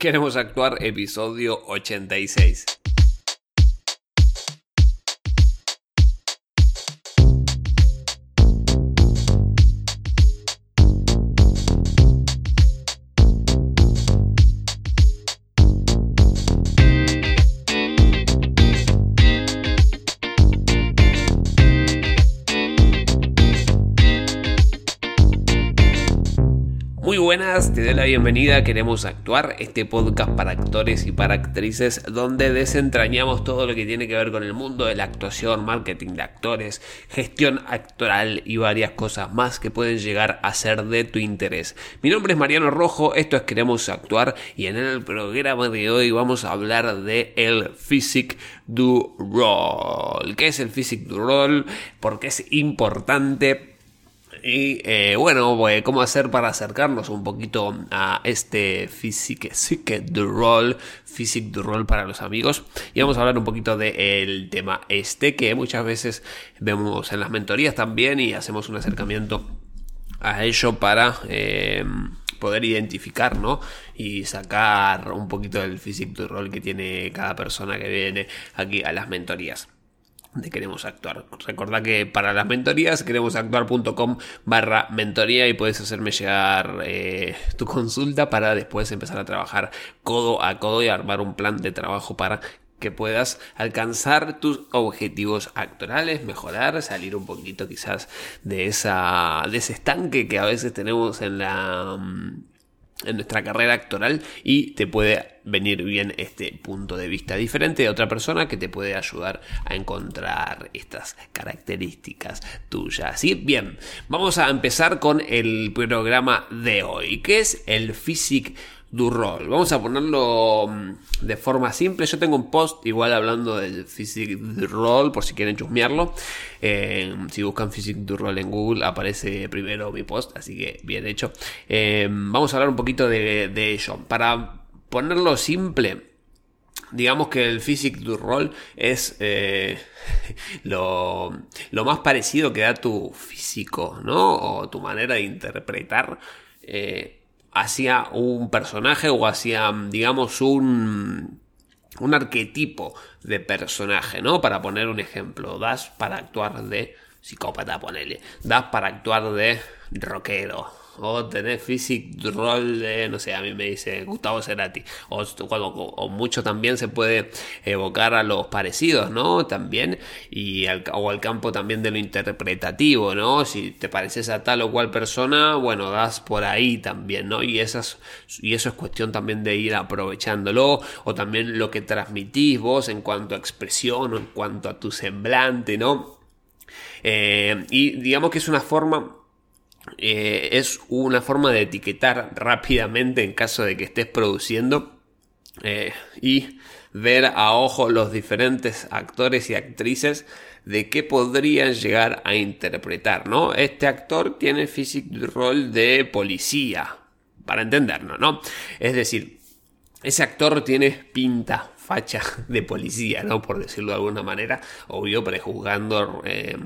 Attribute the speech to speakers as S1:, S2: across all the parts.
S1: Queremos actuar episodio 86. Te doy la bienvenida. Queremos actuar este podcast para actores y para actrices donde desentrañamos todo lo que tiene que ver con el mundo de la actuación, marketing de actores, gestión actoral y varias cosas más que pueden llegar a ser de tu interés. Mi nombre es Mariano Rojo, esto es Queremos actuar y en el programa de hoy vamos a hablar de el Physique du Role. ¿Qué es el Physique du Role? Porque es importante y eh, bueno, pues, cómo hacer para acercarnos un poquito a este Physique, du Role, Physique du Role para los amigos. Y vamos a hablar un poquito del tema este que muchas veces vemos en las mentorías también y hacemos un acercamiento a ello para eh, poder identificar, ¿no? Y sacar un poquito del Physique du Role que tiene cada persona que viene aquí a las mentorías de Queremos Actuar. Recordad que para las mentorías queremosactuar.com barra mentoría y puedes hacerme llegar eh, tu consulta para después empezar a trabajar codo a codo y armar un plan de trabajo para que puedas alcanzar tus objetivos actorales, mejorar, salir un poquito quizás de esa de ese estanque que a veces tenemos en la mm, en nuestra carrera actoral y te puede venir bien este punto de vista diferente de otra persona que te puede ayudar a encontrar estas características tuyas. ¿sí? Bien, vamos a empezar con el programa de hoy, que es el Physic du rol. Vamos a ponerlo mm, de forma simple. Yo tengo un post igual hablando del Physique du rol por si quieren chusmearlo. Eh, si buscan Physique du rol en Google aparece primero mi post, así que bien hecho. Eh, vamos a hablar un poquito de, de ello. Para ponerlo simple, digamos que el Physique du rol es eh, lo, lo, más parecido que da tu físico, ¿no? O tu manera de interpretar hacia un personaje o hacia, digamos, un, un arquetipo de personaje, ¿no? Para poner un ejemplo, das para actuar de psicópata, ponele, das para actuar de rockero, o tener physic rol de, no sé, a mí me dice Gustavo Cerati, o, o, mucho también se puede evocar a los parecidos, ¿no? También, y al, o al campo también de lo interpretativo, ¿no? Si te pareces a tal o cual persona, bueno, das por ahí también, ¿no? Y, esas, y eso es cuestión también de ir aprovechándolo, o también lo que transmitís vos en cuanto a expresión o en cuanto a tu semblante, ¿no? Eh, y digamos que es una forma eh, es una forma de etiquetar rápidamente en caso de que estés produciendo eh, y ver a ojo los diferentes actores y actrices de qué podrían llegar a interpretar, ¿no? Este actor tiene físico rol de policía, para entendernos, ¿no? Es decir, ese actor tiene pinta facha de policía, ¿no? Por decirlo de alguna manera, obvio, prejuzgando, eh,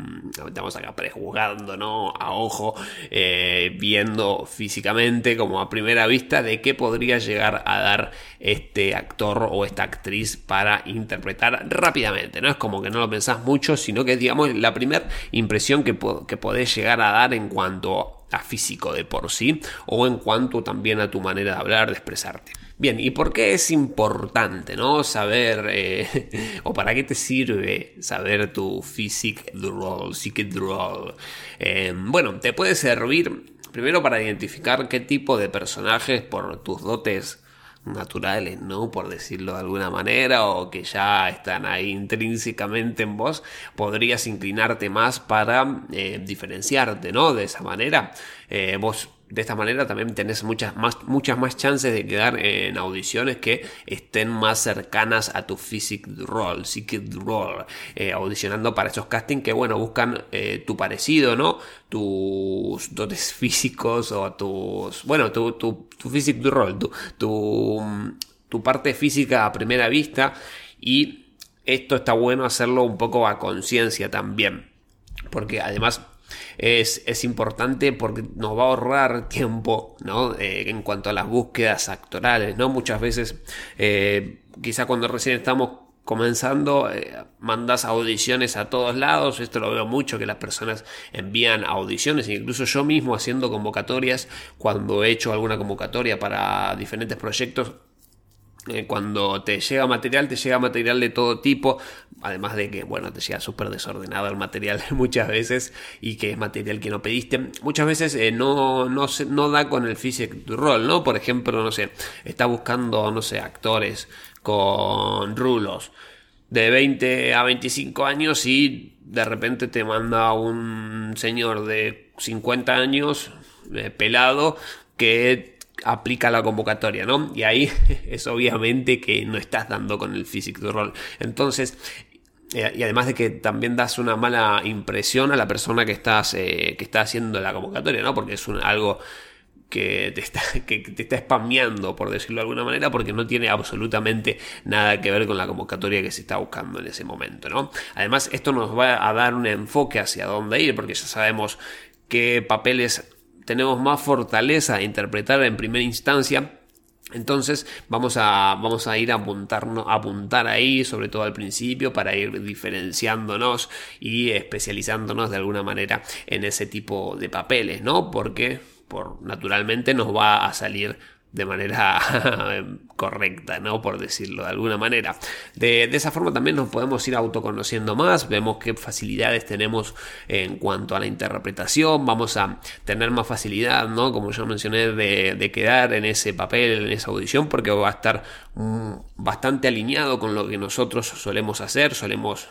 S1: estamos acá prejuzgando, ¿no? A ojo, eh, viendo físicamente, como a primera vista, de qué podría llegar a dar este actor o esta actriz para interpretar rápidamente, ¿no? Es como que no lo pensás mucho, sino que es, digamos, la primera impresión que, que podés llegar a dar en cuanto a físico de por sí, o en cuanto también a tu manera de hablar, de expresarte. Bien, ¿y por qué es importante, no? Saber, eh, o para qué te sirve saber tu du role, psychic role. Eh, bueno, te puede servir primero para identificar qué tipo de personajes por tus dotes naturales, ¿no? Por decirlo de alguna manera, o que ya están ahí intrínsecamente en vos, podrías inclinarte más para eh, diferenciarte, ¿no? De esa manera, vos de esta manera también tenés muchas más, muchas más chances de quedar en audiciones que estén más cercanas a tu physic role, psychic role, eh, audicionando para esos castings que, bueno, buscan eh, tu parecido, ¿no? Tus dotes físicos o tus, bueno, tu, tu, tu role, tu, tu parte física a primera vista y esto está bueno hacerlo un poco a conciencia también, porque además es, es importante porque nos va a ahorrar tiempo, ¿no? Eh, en cuanto a las búsquedas actorales, ¿no? Muchas veces, eh, quizá cuando recién estamos comenzando, eh, mandas audiciones a todos lados, esto lo veo mucho, que las personas envían audiciones, incluso yo mismo haciendo convocatorias, cuando he hecho alguna convocatoria para diferentes proyectos, cuando te llega material, te llega material de todo tipo, además de que, bueno, te llega súper desordenado el material muchas veces y que es material que no pediste. Muchas veces eh, no, no, no da con el physic rol, ¿no? Por ejemplo, no sé, está buscando, no sé, actores con rulos de 20 a 25 años y de repente te manda un señor de 50 años, eh, pelado, que aplica la convocatoria, ¿no? Y ahí es obviamente que no estás dando con el physical rol. Entonces, eh, y además de que también das una mala impresión a la persona que estás eh, que está haciendo la convocatoria, ¿no? Porque es algo que te, está, que te está spameando, por decirlo de alguna manera, porque no tiene absolutamente nada que ver con la convocatoria que se está buscando en ese momento, ¿no? Además, esto nos va a dar un enfoque hacia dónde ir, porque ya sabemos qué papeles tenemos más fortaleza a interpretar en primera instancia. Entonces vamos a, vamos a ir a, apuntarnos, apuntar ahí, sobre todo al principio, para ir diferenciándonos y especializándonos de alguna manera en ese tipo de papeles, ¿no? Porque por, naturalmente nos va a salir de manera correcta, ¿no? Por decirlo de alguna manera. De, esa forma también nos podemos ir autoconociendo más, vemos qué facilidades tenemos en cuanto a la interpretación, vamos a tener más facilidad, ¿no? Como yo mencioné, de, quedar en ese papel, en esa audición, porque va a estar mm, bastante alineado con lo que nosotros solemos hacer, solemos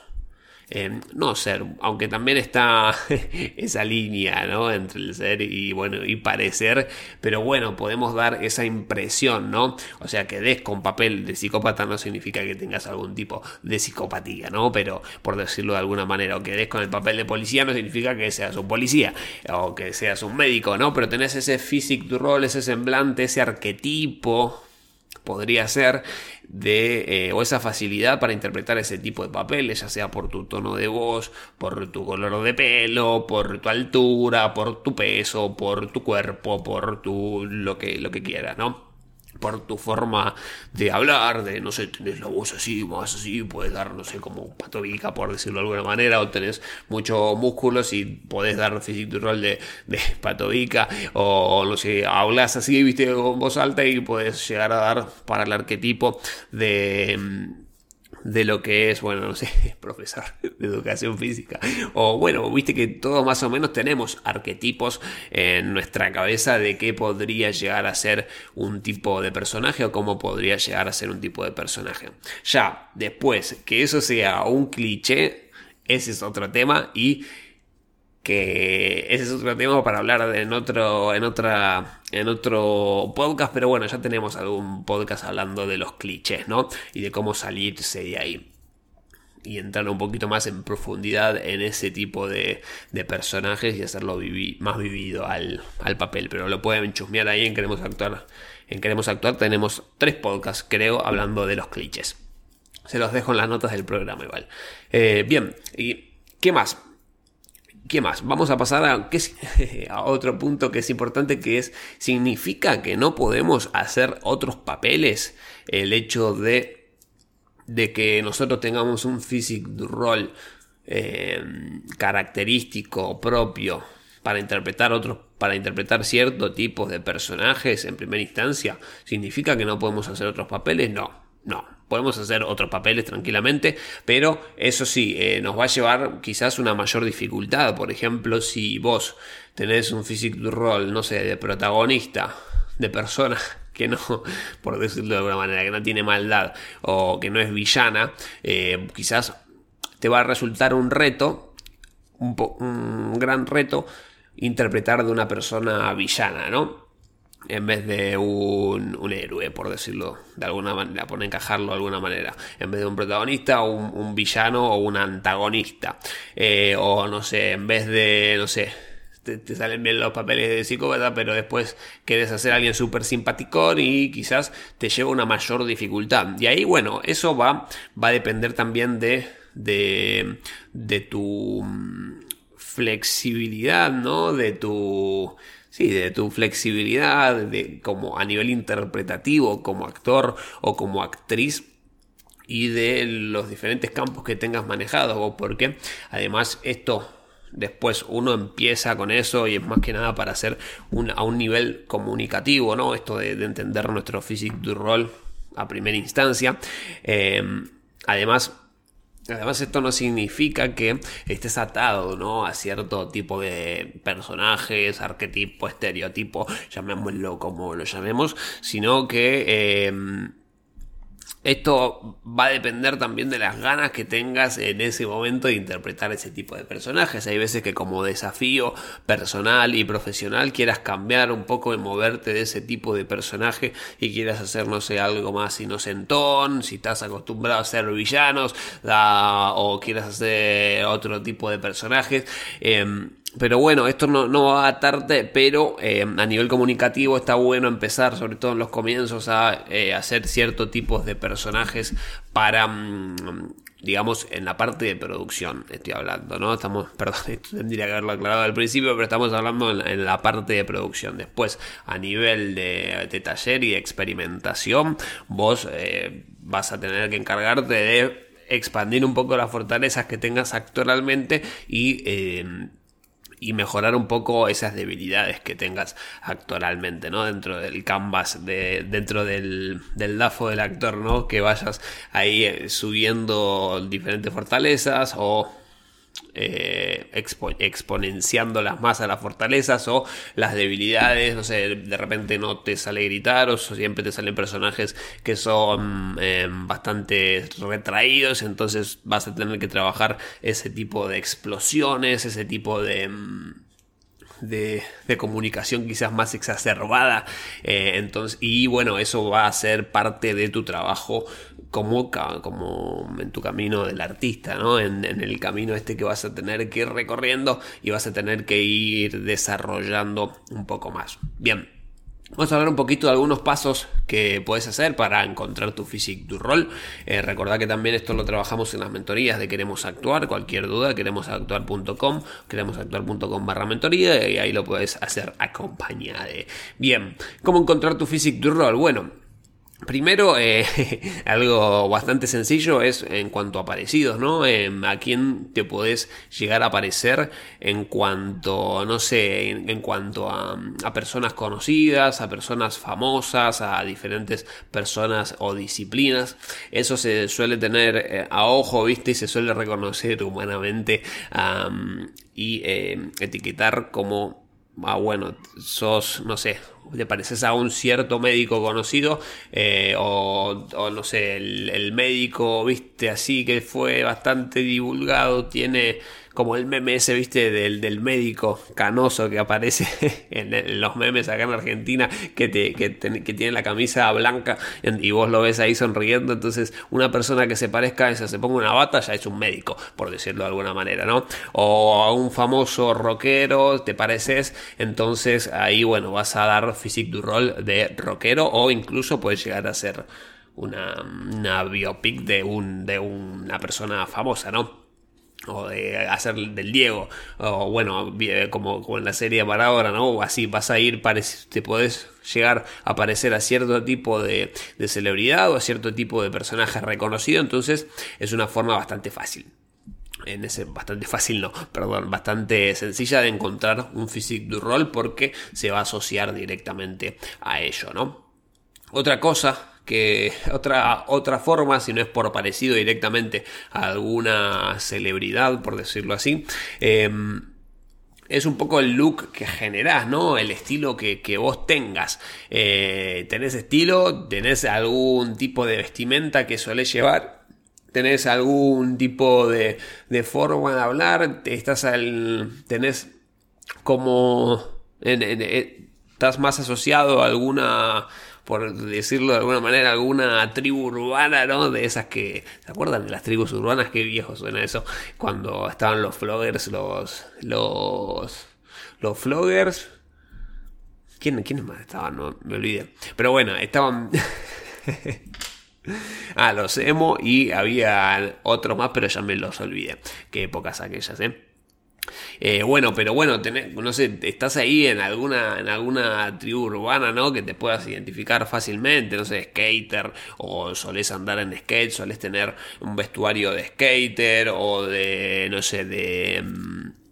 S1: eh, no ser, aunque también está esa línea, ¿no? Entre el ser y, bueno, y parecer, pero bueno, podemos dar esa impresión, ¿no? O sea, que des con papel de psicópata no significa que tengas algún tipo de psicopatía, ¿no? Pero, por decirlo de alguna manera, o que des con el papel de policía no significa que seas un policía, o que seas un médico, ¿no? Pero tenés ese physic role, ese semblante, ese arquetipo, podría ser de eh, o esa facilidad para interpretar ese tipo de papeles, ya sea por tu tono de voz, por tu color de pelo, por tu altura, por tu peso, por tu cuerpo, por tu lo que lo que quieras, ¿no? Por tu forma de hablar, de no sé, tenés la voz así, más así, puedes dar, no sé, como patovica, por decirlo de alguna manera, o tenés muchos músculos y podés dar físico rol de, de patovica, o no sé, hablas así, viste, con voz alta y puedes llegar a dar para el arquetipo de de lo que es, bueno, no sé, profesor de educación física. O bueno, viste que todos más o menos tenemos arquetipos en nuestra cabeza de qué podría llegar a ser un tipo de personaje o cómo podría llegar a ser un tipo de personaje. Ya, después, que eso sea un cliché, ese es otro tema y que ese es otro tema para hablar en otro en otra en otro podcast pero bueno ya tenemos algún podcast hablando de los clichés no y de cómo salirse de ahí. Y entrar un poquito más en profundidad en ese tipo de, de personajes y hacerlo más vivido al, al, papel. Pero lo pueden chusmear ahí en queremos actuar. En queremos actuar tenemos tres podcasts creo hablando de los clichés. Se los dejo en las notas del programa igual. Eh, bien y qué más ¿Qué más? Vamos a pasar a, otro punto que es importante, que es, ¿significa que no podemos hacer otros papeles? El hecho de, de que nosotros tengamos un physic role eh, característico propio para interpretar otros, para interpretar ciertos tipos de personajes en primera instancia, ¿significa que no podemos hacer otros papeles? No, no, podemos hacer otros papeles tranquilamente, pero eso sí, eh, nos va a llevar quizás una mayor dificultad. Por ejemplo, si vos tenés un physique role, no sé, de protagonista, de persona que no, por decirlo de alguna manera, que no tiene maldad o que no es villana, eh, quizás te va a resultar un reto, un, un gran reto, interpretar de una persona villana, ¿no? En vez de un, un, héroe, por decirlo de alguna manera, por encajarlo de alguna manera. En vez de un protagonista, un, un villano o un antagonista. Eh, o no sé, en vez de, no sé, te, salen bien los papeles de psicópata, pero después quieres hacer alguien súper simpaticón y quizás te lleva una mayor dificultad. Y ahí, bueno, eso va, va a depender también de, de, de tu flexibilidad, ¿no? De tu sí, de tu flexibilidad, de como a nivel interpretativo, como actor o como actriz y de los diferentes campos que tengas manejados, porque además esto después uno empieza con eso y es más que nada para hacer un, a un nivel comunicativo, ¿no? Esto de, entender nuestro physique du rol a primera instancia. Eh, además, Además, esto no significa que estés atado ¿no? a cierto tipo de personajes, arquetipo, estereotipo, llamémoslo como lo llamemos, sino que eh, esto va a depender también de las ganas que tengas en ese momento de interpretar ese tipo de personajes. Hay veces que como desafío personal y profesional quieras cambiar un poco y moverte de ese tipo de personaje y quieras hacer, no sé, algo más inocentón, si estás acostumbrado a ser villanos o quieras hacer otro tipo de personajes. Em, pero bueno, esto no, va a atarte, pero eh, a nivel comunicativo está bueno empezar, sobre todo en los comienzos, a eh, hacer ciertos tipos de personajes para, mm, digamos, en la parte de producción, estoy hablando, ¿no? Estamos, perdón, tendría que haberlo aclarado al principio, pero estamos hablando en, la parte de producción. Después, a nivel de, taller y experimentación, vos eh, vas a tener que encargarte de expandir un poco las fortalezas que tengas actualmente y y mejorar un poco esas debilidades que tengas actualmente, ¿no? Dentro del canvas, de, dentro del, del DAFO del actor, ¿no? Que vayas ahí eh, subiendo diferentes fortalezas o eh, exponenciándolas más a las fortalezas o las debilidades, no sé, de repente no te sale gritar o siempre te salen personajes que son eh, bastante retraídos, entonces vas a tener que trabajar ese tipo de explosiones, ese tipo de... Mm, de, comunicación quizás más exacerbada. Eh, entonces, y bueno, eso va a ser parte de tu trabajo como, como en tu camino del artista, ¿no? En, en, el camino este que vas a tener que ir recorriendo y vas a tener que ir desarrollando un poco más. Bien. Vamos a hablar un poquito de algunos pasos que puedes hacer para encontrar tu physique du rol. Eh, recordad que también esto lo trabajamos en las mentorías de Queremos Actuar. Cualquier duda, queremosactuar.com, queremosactuar.com barra mentoría y ahí lo puedes hacer acompañado. Bien, ¿cómo encontrar tu physique du rol? Bueno, Primero, eh, algo bastante sencillo es en cuanto a parecidos, ¿no? Em, a quién te podés llegar a parecer en cuanto, no sé, en, cuanto a, personas conocidas, a personas famosas, a diferentes personas o disciplinas. Eso se suele tener eh, a ojo, ¿viste? Y se suele reconocer humanamente y em, etiquetar como, ah, bueno, sos, no sé, te pareces a un cierto médico conocido eh, o, no sé, el, médico, viste, así que fue bastante divulgado, tiene como el meme ese, viste, del, del médico canoso que aparece en, los memes acá en Argentina, que, te, que, tiene la camisa blanca y vos lo ves ahí sonriendo. Entonces, una persona que se parezca a esa, se ponga una bata, ya es un médico, por decirlo de alguna manera, ¿no? O a un famoso rockero, te pareces, entonces ahí, bueno, vas a dar physique du rol de rockero o incluso puedes llegar a ser una, una biopic de, un, de una persona famosa, ¿no? o de hacer del Diego, o bueno, como, como en la serie ahora ¿no? O así vas a ir, te podés llegar a parecer a cierto tipo de celebridad o a cierto tipo de personaje reconocido, entonces es una forma bastante fácil. En ese, bastante fácil, no, perdón, bastante sencilla de encontrar un physique du rol porque se va a asociar directamente a ello, ¿no? Otra cosa que otra, otra forma, si no es por parecido directamente a alguna celebridad, por decirlo así, em, es un poco el look que generás, ¿no? El estilo que, vos tengas. Eh, ¿Tenés estilo? ¿Tenés algún tipo de vestimenta que suele llevar? ¿Tenés algún tipo de, de forma de hablar? ¿Estás al, ¿Tenés como... ¿Estás más asociado a alguna por decirlo de alguna manera, alguna tribu urbana, ¿no? De esas que, ¿se acuerdan de las tribus urbanas? Qué viejo suena eso. Cuando estaban los floggers, los, los, los floggers. ¿Quién, ¿Quiénes más estaban? No, me olvidé. Pero bueno, estaban... ah, los emo y había otros más, pero ya me los olvidé. Qué épocas aquellas, ¿eh? Eh, bueno, pero bueno, tenés, no sé, estás ahí en alguna, en alguna tribu urbana, ¿no? Que te puedas identificar fácilmente, no sé, skater, o solés andar en skate, solés tener un vestuario de skater, o de, no sé, de... Mm,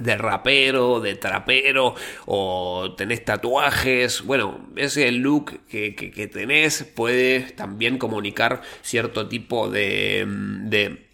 S1: de rapero, de trapero, o tenés tatuajes, bueno, ese look que, que, tenés puede también comunicar cierto tipo de, de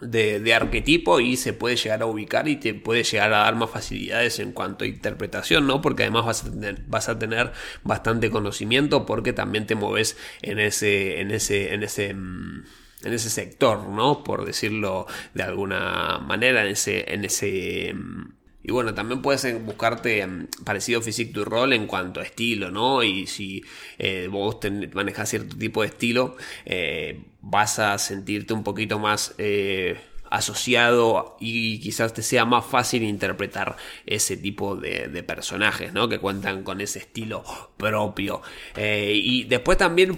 S1: de, arquetipo y se puede llegar a ubicar y te puede llegar a dar más facilidades en cuanto a interpretación, ¿no? Porque además vas a tener, vas a tener bastante conocimiento porque también te mueves en ese, en ese, en ese, mm, en ese sector, ¿no? Por decirlo de alguna manera, en ese, en ese mm, y bueno, también puedes buscarte mm, parecido physique du rol en cuanto a estilo, ¿no? Y si eh, vos manejas cierto tipo de estilo, eh, vas a sentirte un poquito más eh, asociado y quizás te sea más fácil interpretar ese tipo de, personajes, ¿no? Que cuentan con ese estilo propio. y después también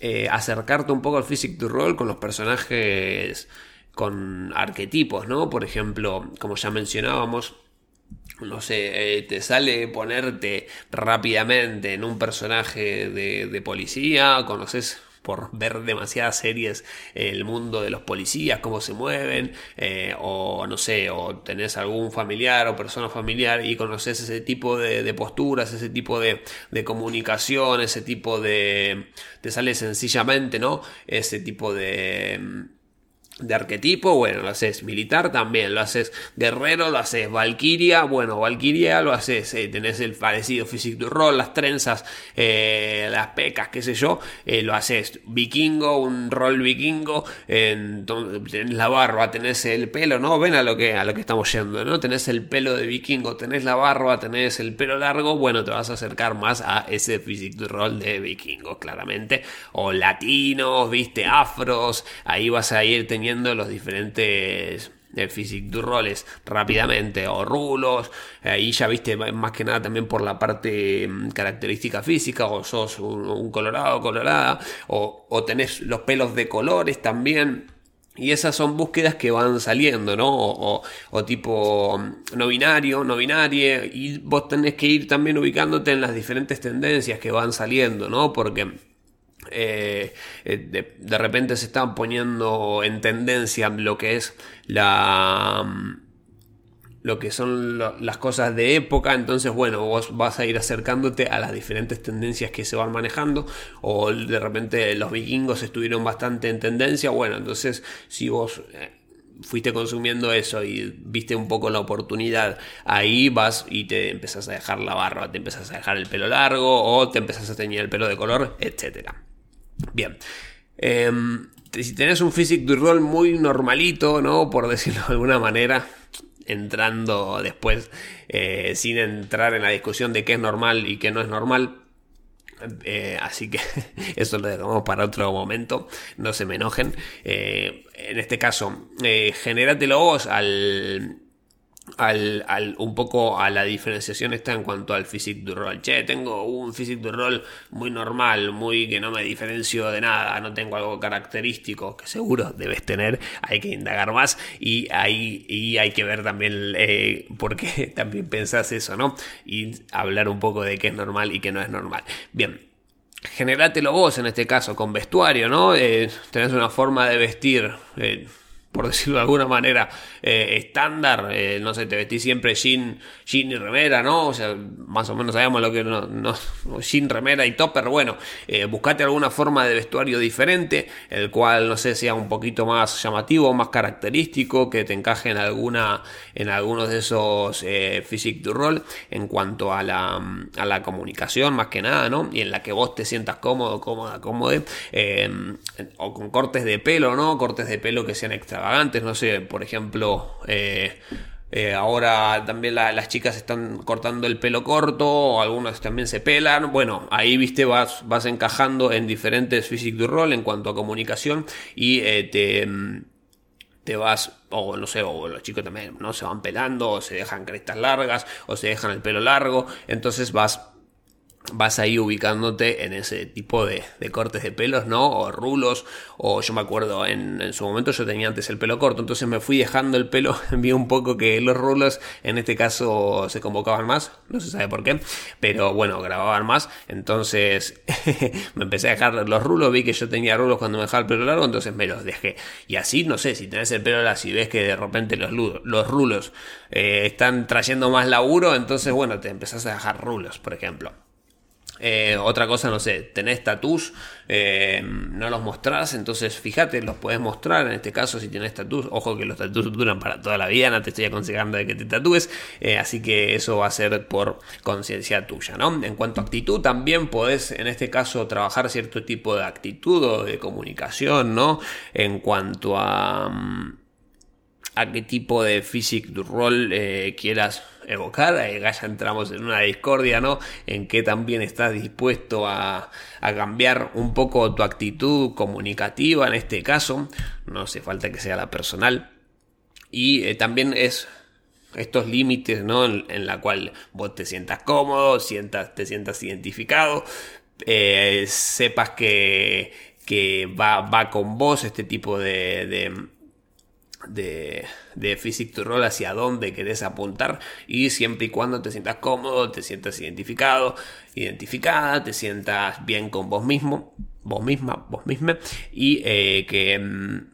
S1: puedes acercarte un poco al physique du rol con los personajes con arquetipos, ¿no? Por ejemplo, como ya mencionábamos, no sé, eh, te sale ponerte rápidamente en un personaje de, policía, conoces por ver demasiadas series el mundo de los policías, cómo se mueven, eh, o no sé, o tenés algún familiar o persona familiar y conoces ese tipo de, posturas, ese tipo de, de, comunicación, ese tipo de... te sale sencillamente, ¿no? Ese tipo de de arquetipo, bueno, lo haces militar también, lo haces guerrero, lo haces valquiria, bueno, valquiria lo haces, eh, tenés el parecido physique du rol, las trenzas, eh, las pecas, qué sé yo, eh, lo haces vikingo, un rol vikingo, tenés la barba, tenés el pelo, ¿no? Ven a lo que, a lo que estamos yendo, ¿no? Tenés el pelo de vikingo, tenés la barba, tenés el pelo largo, bueno, te vas a acercar más a ese physique du rol de vikingo, claramente, o latinos, viste, afros, ahí vas a ir teniendo los diferentes de physique du roles rápidamente o rulos ahí ya viste más que nada también por la parte mm, característica física o sos un, colorado colorada o, o, tenés los pelos de colores también y esas son búsquedas que van saliendo, ¿no? O, o, tipo mm, no binario, no binario, y vos tenés que ir también ubicándote en las diferentes tendencias que van saliendo, ¿no? Porque eh, eh, de, repente se están poniendo en tendencia lo que es la mm, lo que son las cosas de época entonces bueno vos vas a ir acercándote a las diferentes tendencias que se van manejando o de repente los vikingos estuvieron bastante en tendencia bueno entonces si vos eh, fuiste consumiendo eso y viste un poco la oportunidad, ahí vas y te empezás a dejar la barba, te empezás a dejar el pelo largo o te empezás a teñir el pelo de color, etcétera. Bien. Em, si tenés un physique du rol muy normalito, ¿no? Por decirlo de alguna manera, entrando después, eh, sin entrar en la discusión de qué es normal y qué no es normal. Eh, así que eso lo dejamos para otro momento, no se me enojen. Eh, en este caso, genérate vos al al, al, un poco a la diferenciación está en cuanto al physique du rol. Che, tengo un physique du rol muy normal, muy que no me diferencio de nada, no tengo algo característico que seguro debes tener, hay que indagar más y ahí y hay que ver también eh, por qué también pensás eso, ¿no? Y hablar un poco de qué es normal y qué no es normal. Bien, generátelo vos en este caso con vestuario, ¿no? Eh, tenés una forma de vestir. Eh, por decirlo de alguna manera, eh, estándar, eh, no sé, te vestís siempre jean, jean y remera, ¿no? O sea, más o menos sabemos lo que no, no jean, remera y topper, bueno, eh, buscate alguna forma de vestuario diferente, el cual, no sé, sea un poquito más llamativo, más característico, que te encaje en alguna, en algunos de esos eh, physique du rol, en cuanto a la, a la comunicación, más que nada, ¿no? Y en la que vos te sientas cómodo, cómoda, cómodo, o con cortes de pelo, ¿no? Cortes de pelo que sean extra antes, no sé, por ejemplo, eh, eh, ahora también las chicas están cortando el pelo corto, o algunas también se pelan. Bueno, ahí viste, vas, vas encajando en diferentes physique du rol en cuanto a comunicación y eh, te, te vas, o no sé, o los chicos también, ¿no? Se van pelando, o se dejan crestas largas, o se dejan el pelo largo. Entonces vas vas ahí ubicándote en ese tipo de, cortes de pelos, ¿no? O rulos, o yo me acuerdo, en, su momento yo tenía antes el pelo corto, entonces me fui dejando el pelo, vi un poco que los rulos en este caso se convocaban más, no se sabe por qué, pero bueno, grababan más, entonces me empecé a dejar los rulos, vi que yo tenía rulos cuando me dejaba el pelo largo, entonces me los dejé. Y así, no sé, si tenés el pelo largo y ves que de repente los, los rulos eh, están trayendo más laburo, entonces bueno, te empezás a dejar rulos, por ejemplo. Eh, otra cosa, no sé, tenés tatús, eh, no los mostrás, entonces fíjate, los puedes mostrar en este caso si tenés tatús. Ojo que los tatús duran para toda la vida, no te estoy aconsejando de que te tatúes, eh, así que eso va a ser por conciencia tuya, ¿no? En cuanto a actitud, también podés en este caso trabajar cierto tipo de actitud o de comunicación, ¿no? En cuanto a. Mm, a qué tipo de physic du rol quieras evocar, ahí ya entramos en una discordia, ¿no? En que también estás dispuesto a, cambiar un poco tu actitud comunicativa en este caso, no hace falta que sea la personal, y eh, también es estos límites, ¿no? En, la cual vos te sientas cómodo, sientas, te sientas identificado, eh, sepas que, que va, va, con vos este tipo de, de Physic to Roll hacia dónde querés apuntar y siempre y cuando te sientas cómodo, te sientas identificado, identificada, te sientas bien con vos mismo, vos misma, vos misma y eh, que, mm,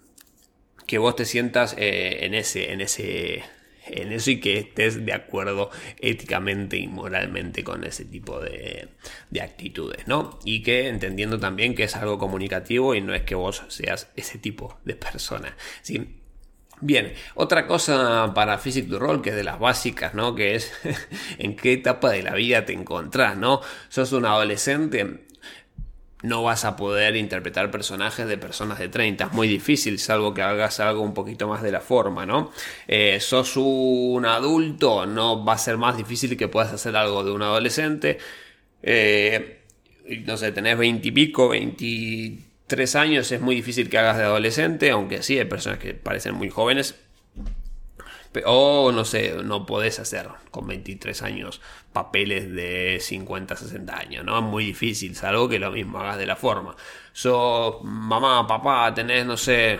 S1: que vos te sientas eh, en ese, en ese en eso y que estés de acuerdo éticamente y moralmente con ese tipo de, de, actitudes, ¿no? Y que entendiendo también que es algo comunicativo y no es que vos seas ese tipo de persona, ¿sí? Bien, otra cosa para Physics to Roll, que es de las básicas, ¿no? Que es en qué etapa de la vida te encontrás, ¿no? Sos un adolescente, no vas a poder interpretar personajes de personas de 30. Es muy difícil, salvo que hagas algo un poquito más de la forma, ¿no? Eh, sos un adulto, no va a ser más difícil que puedas hacer algo de un adolescente. Eh, no sé, tenés 20 y pico, 20 tres años es muy difícil que hagas de adolescente, aunque sí hay personas que parecen muy jóvenes. O no sé, no podés hacer con 23 años papeles de 50, 60 años, ¿no? Es muy difícil, salvo que lo mismo hagas de la forma. So, mamá, papá, tenés, no sé,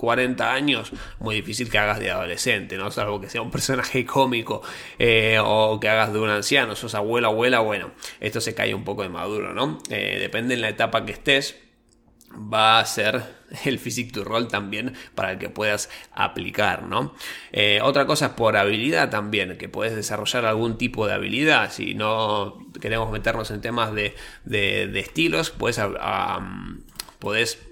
S1: 40 años, muy difícil que hagas de adolescente, ¿no? Salvo que sea un personaje cómico eh, o que hagas de un anciano, sos abuela, abuela, bueno, esto se cae un poco de maduro, ¿no? Eh, depende en la etapa que estés, va a ser el physic to roll también para que puedas aplicar, ¿no? Eh, otra cosa es por habilidad también, que puedes desarrollar algún tipo de habilidad. Si no queremos meternos en temas de, de, estilos, pues podés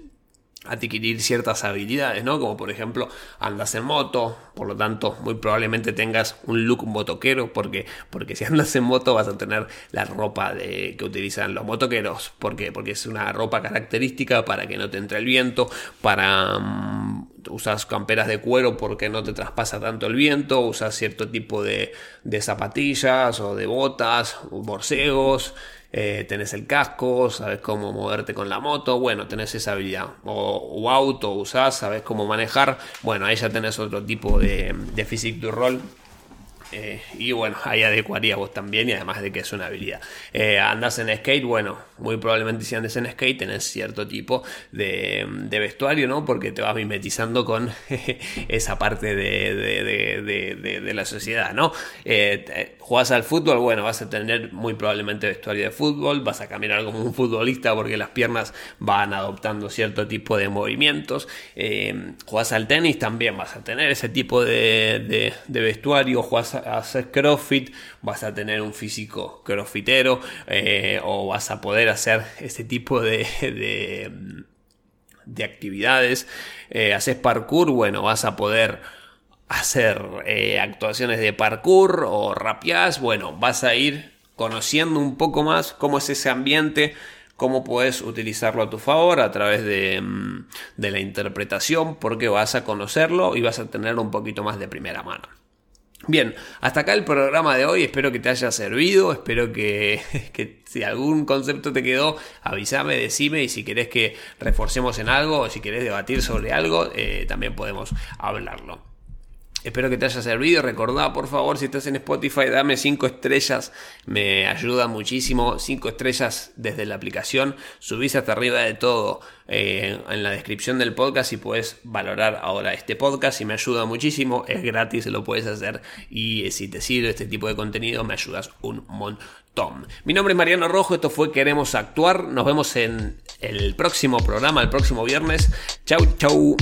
S1: adquirir ciertas habilidades, ¿no? Como por ejemplo andas en moto, por lo tanto muy probablemente tengas un look motoquero, porque, porque si andas en moto vas a tener la ropa de, que utilizan los motoqueros, porque porque es una ropa característica para que no te entre el viento, para um, usas camperas de cuero porque no te traspasa tanto el viento, usas cierto tipo de, de zapatillas o de botas, borcegos, eh, tenés el casco, sabes cómo moverte con la moto, bueno, tenés esa habilidad. O, auto usás, sabes cómo manejar, bueno, ahí ya tenés otro tipo de, de physique du rol eh, y bueno, ahí adecuaría vos también y además de que es una habilidad. Eh, andas en skate, bueno, muy probablemente si andes en skate tenés cierto tipo de, vestuario, ¿no? Porque te vas mimetizando con esa parte de, la sociedad, ¿no? Eh, al fútbol, bueno, vas a tener muy probablemente vestuario de fútbol, vas a caminar como un futbolista porque las piernas van adoptando cierto tipo de movimientos. Eh, jugás al tenis, también vas a tener ese tipo de, vestuario, jugás hacer crossfit, vas a tener un físico crossfitero eh, o vas a poder hacer ese tipo de, de, actividades. Eh, haces parkour, bueno, vas a poder hacer eh, actuaciones de parkour o rapias, bueno, vas a ir conociendo un poco más cómo es ese ambiente, cómo puedes utilizarlo a tu favor a través de, mm, de la interpretación, porque vas a conocerlo y vas a tener un poquito más de primera mano. Bien, hasta acá el programa de hoy, espero que te haya servido, espero que, si algún concepto te quedó, avísame, decime. Y si querés que reforcemos en algo o si querés debatir sobre algo, eh, también podemos hablarlo. Espero que te haya servido. Recordá, por favor, si estás en Spotify, dame 5 estrellas. Me ayuda muchísimo. 5 estrellas desde la aplicación. Subís hasta arriba de todo eh, en la descripción del podcast y puedes valorar ahora este podcast y me ayuda muchísimo. Es gratis, lo puedes hacer. Y eh, si te sirve este tipo de contenido, me ayudas un montón. Mi nombre es Mariano Rojo. Esto fue Queremos Actuar. Nos vemos en el próximo programa, el próximo viernes. Chau, chau.